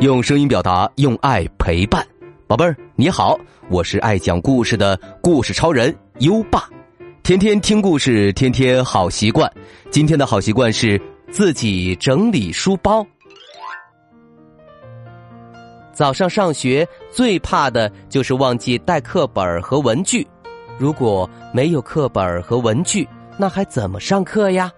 用声音表达，用爱陪伴，宝贝儿你好，我是爱讲故事的故事超人优爸。天天听故事，天天好习惯。今天的好习惯是自己整理书包。早上上学最怕的就是忘记带课本和文具，如果没有课本和文具，那还怎么上课呀？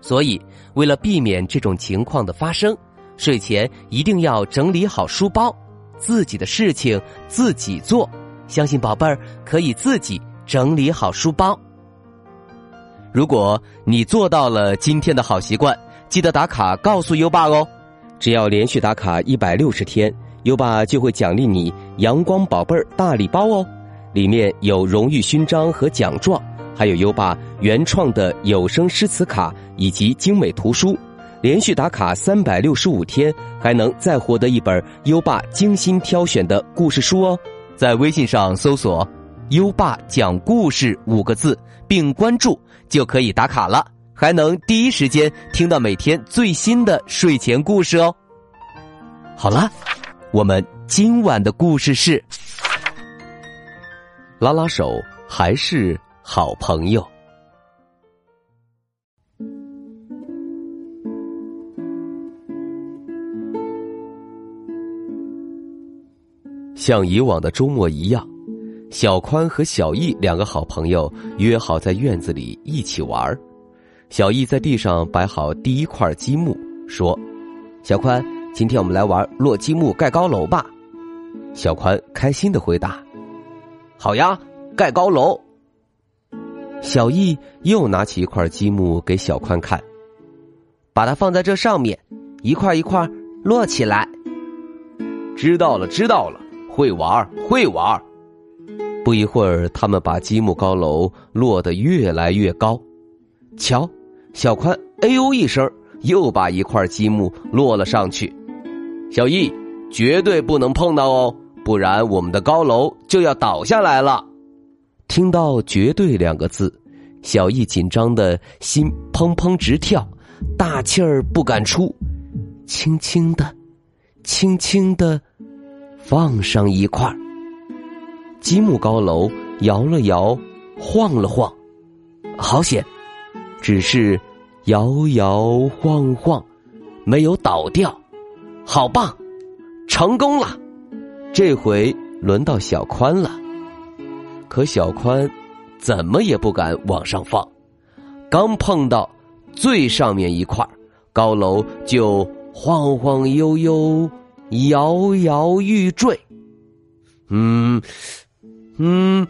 所以，为了避免这种情况的发生。睡前一定要整理好书包，自己的事情自己做。相信宝贝儿可以自己整理好书包。如果你做到了今天的好习惯，记得打卡告诉优爸哦。只要连续打卡一百六十天，优爸就会奖励你“阳光宝贝儿”大礼包哦。里面有荣誉勋章和奖状，还有优爸原创的有声诗词卡以及精美图书。连续打卡三百六十五天，还能再获得一本优爸精心挑选的故事书哦！在微信上搜索“优爸讲故事”五个字，并关注就可以打卡了，还能第一时间听到每天最新的睡前故事哦。好了，我们今晚的故事是：拉拉手还是好朋友。像以往的周末一样，小宽和小易两个好朋友约好在院子里一起玩小易在地上摆好第一块积木，说：“小宽，今天我们来玩落积木盖高楼吧。”小宽开心的回答：“好呀，盖高楼。”小易又拿起一块积木给小宽看，把它放在这上面，一块一块摞起来。知道了，知道了。会玩，会玩。不一会儿，他们把积木高楼落得越来越高。瞧，小宽哎呦一声，又把一块积木落了上去。小易，绝对不能碰到哦，不然我们的高楼就要倒下来了。听到“绝对”两个字，小易紧张的心砰砰直跳，大气儿不敢出，轻轻的，轻轻的。放上一块积木高楼，摇了摇，晃了晃，好险！只是摇摇晃晃，没有倒掉，好棒，成功了！这回轮到小宽了，可小宽怎么也不敢往上放，刚碰到最上面一块高楼，就晃晃悠悠。摇摇欲坠，嗯，嗯，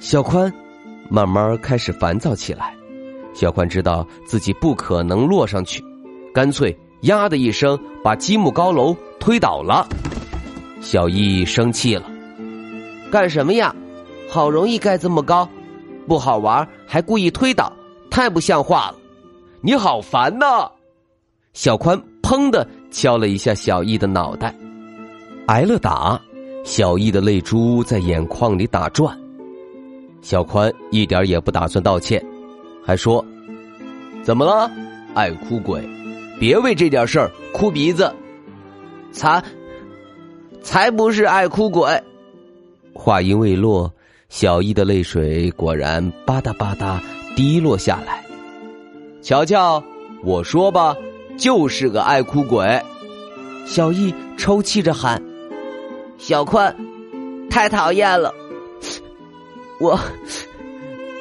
小宽慢慢开始烦躁起来。小宽知道自己不可能落上去，干脆“呀”的一声把积木高楼推倒了。小易生气了：“干什么呀？好容易盖这么高，不好玩还故意推倒，太不像话了！你好烦呐！”小宽砰的。敲了一下小易的脑袋，挨了打，小易的泪珠在眼眶里打转。小宽一点也不打算道歉，还说：“怎么了，爱哭鬼？别为这点事儿哭鼻子。”才，才不是爱哭鬼。话音未落，小易的泪水果然吧嗒吧嗒滴落下来。瞧瞧，我说吧。就是个爱哭鬼，小易抽泣着喊：“小宽，太讨厌了，我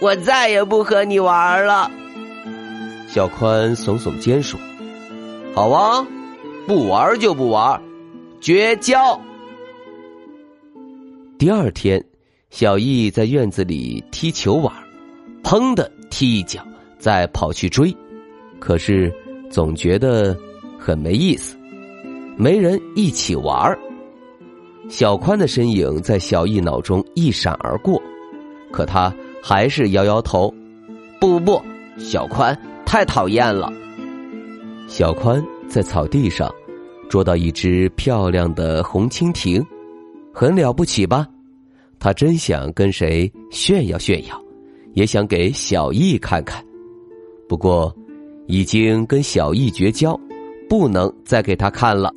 我再也不和你玩了。”小宽耸耸肩说：“好啊，不玩就不玩，绝交。”第二天，小易在院子里踢球玩，砰的踢一脚，再跑去追，可是。总觉得很没意思，没人一起玩儿。小宽的身影在小易脑中一闪而过，可他还是摇摇头：“不不不，小宽太讨厌了。”小宽在草地上捉到一只漂亮的红蜻蜓，很了不起吧？他真想跟谁炫耀炫耀，也想给小易看看。不过。已经跟小易绝交，不能再给他看了。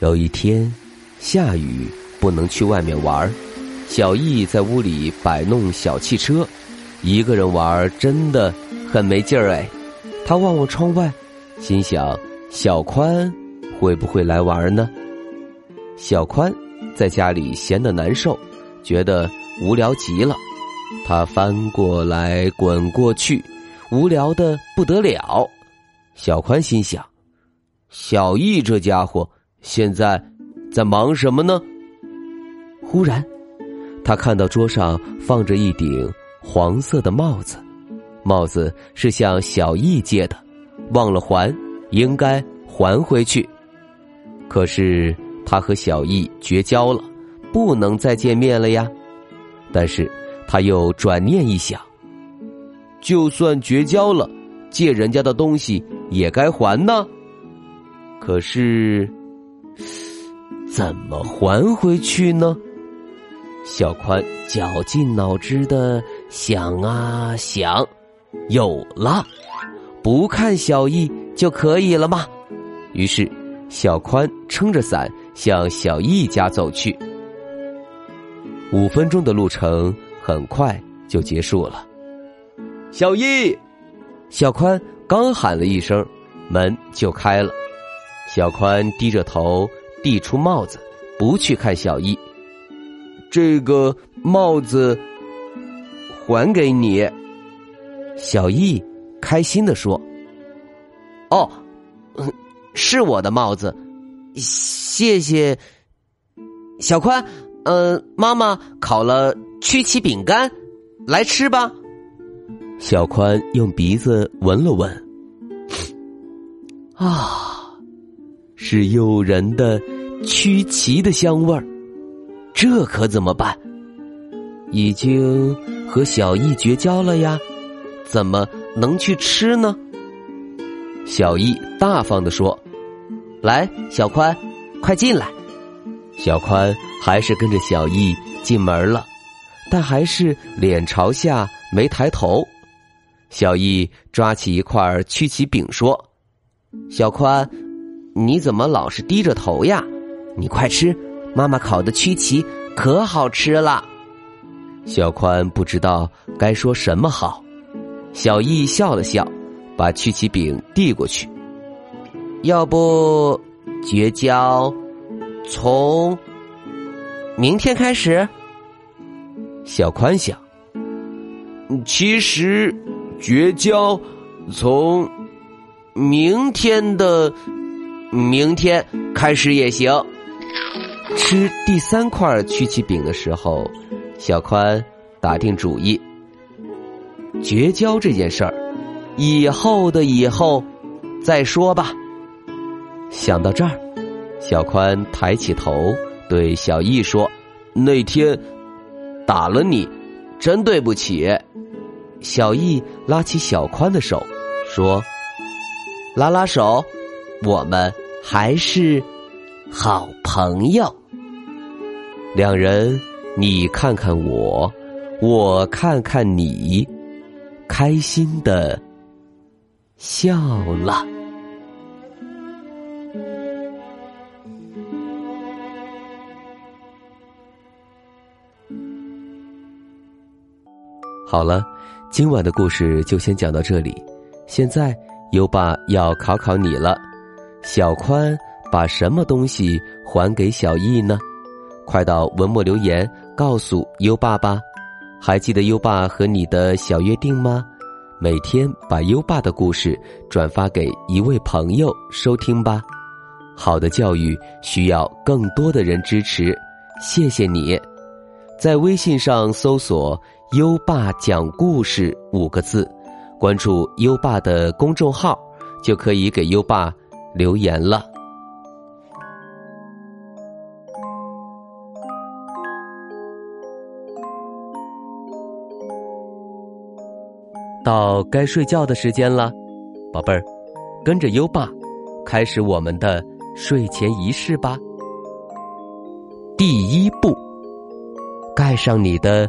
有一天，下雨不能去外面玩小易在屋里摆弄小汽车，一个人玩真的很没劲儿哎。他望望窗外，心想：小宽会不会来玩呢？小宽在家里闲得难受，觉得无聊极了。他翻过来滚过去，无聊的不得了。小宽心想：小易这家伙现在在忙什么呢？忽然。他看到桌上放着一顶黄色的帽子，帽子是向小易借的，忘了还，应该还回去。可是他和小易绝交了，不能再见面了呀。但是他又转念一想，就算绝交了，借人家的东西也该还呢。可是怎么还回去呢？小宽绞尽脑汁的想啊想，有了，不看小易就可以了吗？于是，小宽撑着伞向小易家走去。五分钟的路程很快就结束了。小易，小宽刚喊了一声，门就开了。小宽低着头递出帽子，不去看小易。这个帽子还给你，小易开心的说：“哦，是我的帽子，谢谢。”小宽，嗯，妈妈烤了曲奇饼干，来吃吧。小宽用鼻子闻了闻，啊，是诱人的曲奇的香味儿。这可怎么办？已经和小易绝交了呀，怎么能去吃呢？小易大方的说：“来，小宽，快进来。”小宽还是跟着小易进门了，但还是脸朝下没抬头。小易抓起一块曲奇饼说：“小宽，你怎么老是低着头呀？你快吃。”妈妈烤的曲奇可好吃了，小宽不知道该说什么好。小易笑了笑，把曲奇饼递过去。要不绝交，从明天开始。小宽想，其实绝交从明天的明天开始也行。吃第三块曲奇饼的时候，小宽打定主意：绝交这件事儿，以后的以后再说吧。想到这儿，小宽抬起头对小易说：“那天打了你，真对不起。”小易拉起小宽的手说：“拉拉手，我们还是好朋友。”两人，你看看我，我看看你，开心的笑了。好了，今晚的故事就先讲到这里。现在优爸要考考你了：小宽把什么东西还给小易呢？快到文末留言告诉优爸吧，还记得优爸和你的小约定吗？每天把优爸的故事转发给一位朋友收听吧。好的教育需要更多的人支持，谢谢你。在微信上搜索“优爸讲故事”五个字，关注优爸的公众号，就可以给优爸留言了。到该睡觉的时间了，宝贝儿，跟着优爸，开始我们的睡前仪式吧。第一步，盖上你的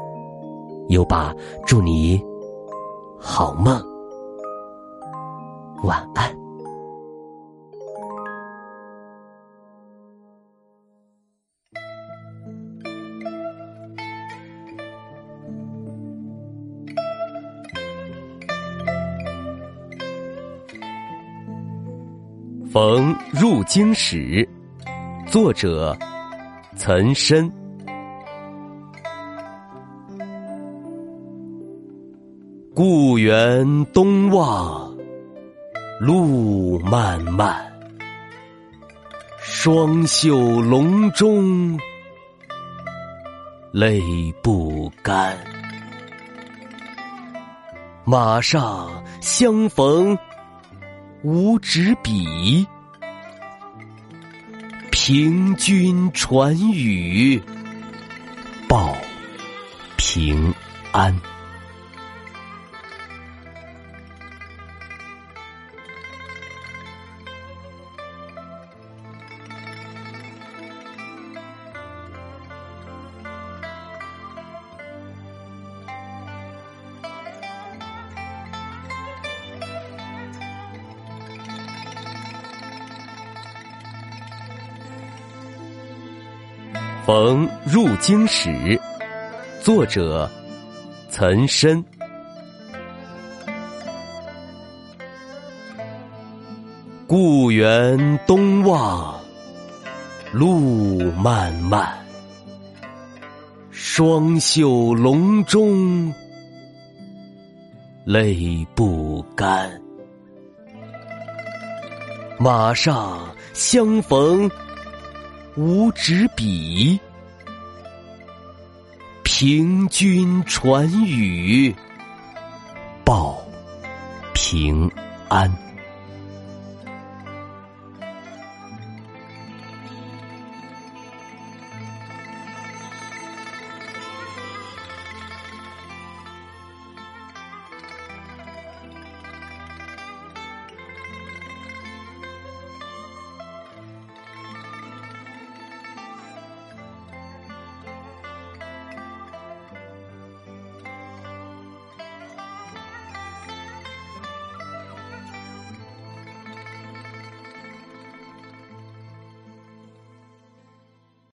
又把，祝你好梦，晚安。《逢入京使》作者岑参。故园东望路漫漫，双袖龙钟泪不干。马上相逢。无纸笔，凭君传语报平安。《逢入京使》作者岑参。故园东望路漫漫，双袖龙钟泪不干。马上相逢。无纸笔，凭君传语报平安。